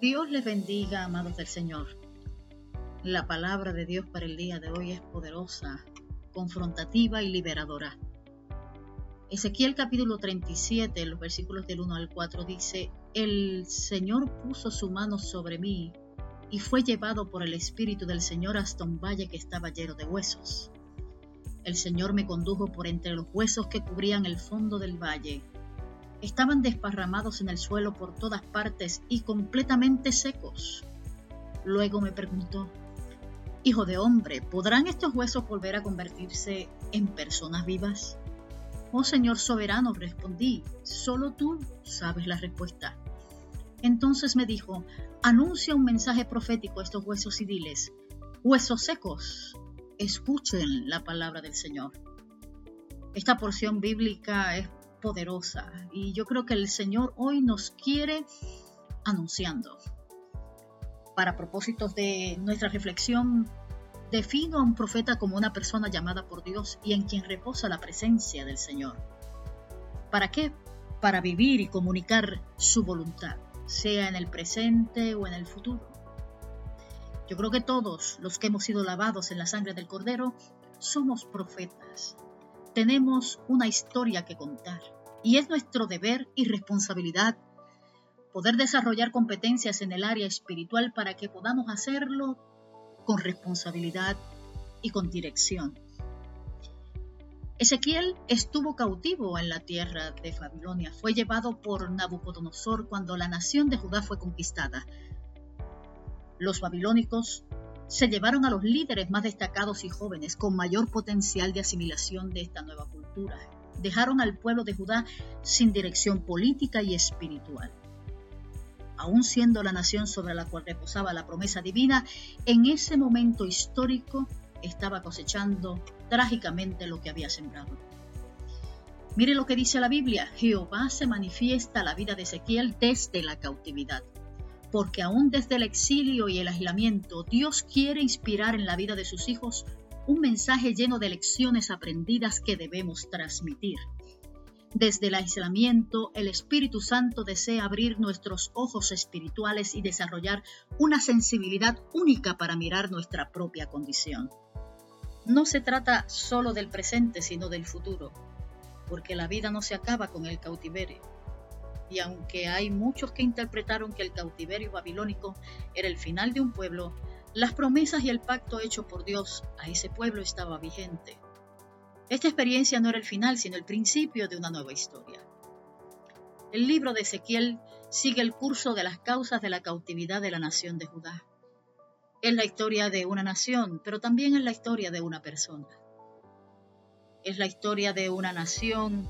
Dios les bendiga, amados del Señor. La palabra de Dios para el día de hoy es poderosa, confrontativa y liberadora. Ezequiel capítulo 37, los versículos del 1 al 4 dice, El Señor puso su mano sobre mí y fue llevado por el Espíritu del Señor hasta un valle que estaba lleno de huesos. El Señor me condujo por entre los huesos que cubrían el fondo del valle estaban desparramados en el suelo por todas partes y completamente secos. Luego me preguntó, Hijo de hombre, ¿podrán estos huesos volver a convertirse en personas vivas? Oh Señor soberano, respondí, solo tú sabes la respuesta. Entonces me dijo, anuncia un mensaje profético a estos huesos y diles, huesos secos, escuchen la palabra del Señor. Esta porción bíblica es poderosa y yo creo que el Señor hoy nos quiere anunciando. Para propósitos de nuestra reflexión, defino a un profeta como una persona llamada por Dios y en quien reposa la presencia del Señor. ¿Para qué? Para vivir y comunicar su voluntad, sea en el presente o en el futuro. Yo creo que todos los que hemos sido lavados en la sangre del Cordero somos profetas tenemos una historia que contar y es nuestro deber y responsabilidad poder desarrollar competencias en el área espiritual para que podamos hacerlo con responsabilidad y con dirección. Ezequiel estuvo cautivo en la tierra de Babilonia, fue llevado por Nabucodonosor cuando la nación de Judá fue conquistada. Los babilónicos se llevaron a los líderes más destacados y jóvenes con mayor potencial de asimilación de esta nueva cultura. Dejaron al pueblo de Judá sin dirección política y espiritual. Aún siendo la nación sobre la cual reposaba la promesa divina, en ese momento histórico estaba cosechando trágicamente lo que había sembrado. Mire lo que dice la Biblia, Jehová se manifiesta la vida de Ezequiel desde la cautividad porque aún desde el exilio y el aislamiento, Dios quiere inspirar en la vida de sus hijos un mensaje lleno de lecciones aprendidas que debemos transmitir. Desde el aislamiento, el Espíritu Santo desea abrir nuestros ojos espirituales y desarrollar una sensibilidad única para mirar nuestra propia condición. No se trata solo del presente, sino del futuro, porque la vida no se acaba con el cautiverio y aunque hay muchos que interpretaron que el cautiverio babilónico era el final de un pueblo, las promesas y el pacto hecho por Dios a ese pueblo estaba vigente. Esta experiencia no era el final, sino el principio de una nueva historia. El libro de Ezequiel sigue el curso de las causas de la cautividad de la nación de Judá. Es la historia de una nación, pero también es la historia de una persona. Es la historia de una nación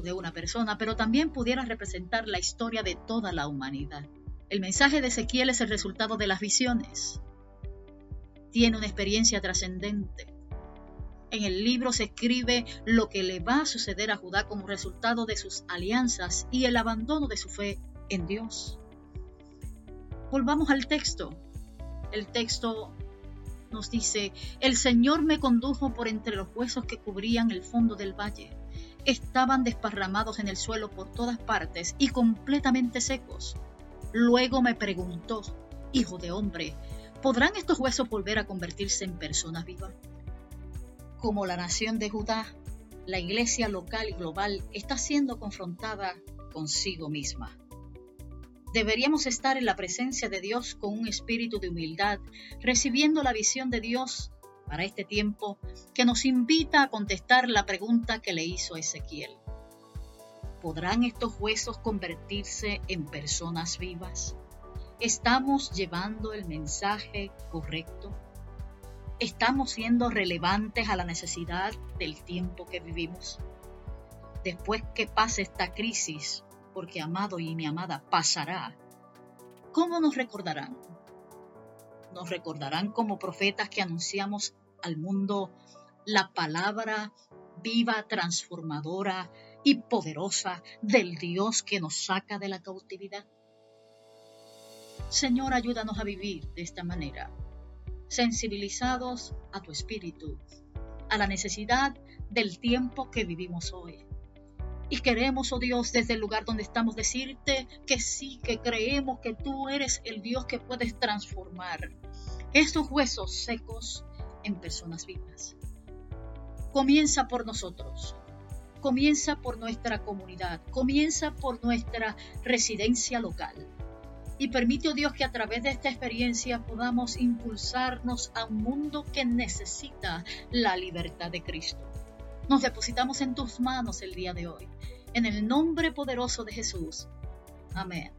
de una persona, pero también pudiera representar la historia de toda la humanidad. El mensaje de Ezequiel es el resultado de las visiones. Tiene una experiencia trascendente. En el libro se escribe lo que le va a suceder a Judá como resultado de sus alianzas y el abandono de su fe en Dios. Volvamos al texto. El texto nos dice, el Señor me condujo por entre los huesos que cubrían el fondo del valle estaban desparramados en el suelo por todas partes y completamente secos. Luego me preguntó, Hijo de hombre, ¿podrán estos huesos volver a convertirse en personas vivas? Como la nación de Judá, la iglesia local y global está siendo confrontada consigo misma. Deberíamos estar en la presencia de Dios con un espíritu de humildad, recibiendo la visión de Dios para este tiempo que nos invita a contestar la pregunta que le hizo Ezequiel. ¿Podrán estos huesos convertirse en personas vivas? ¿Estamos llevando el mensaje correcto? ¿Estamos siendo relevantes a la necesidad del tiempo que vivimos? Después que pase esta crisis, porque amado y mi amada pasará, ¿cómo nos recordarán? Nos recordarán como profetas que anunciamos al mundo la palabra viva, transformadora y poderosa del Dios que nos saca de la cautividad. Señor, ayúdanos a vivir de esta manera, sensibilizados a tu espíritu, a la necesidad del tiempo que vivimos hoy Y queremos, oh Dios, desde el lugar donde estamos, decirte que sí, que creemos que tú eres el Dios que puedes transformar estos huesos secos en personas vivas. Comienza por nosotros, comienza por nuestra comunidad, comienza por nuestra residencia local. Y permite, oh Dios, que a través de esta experiencia podamos impulsarnos a un mundo que necesita la libertad de Cristo. Nos depositamos en tus manos el día de hoy. En el nombre poderoso de Jesús. Amén.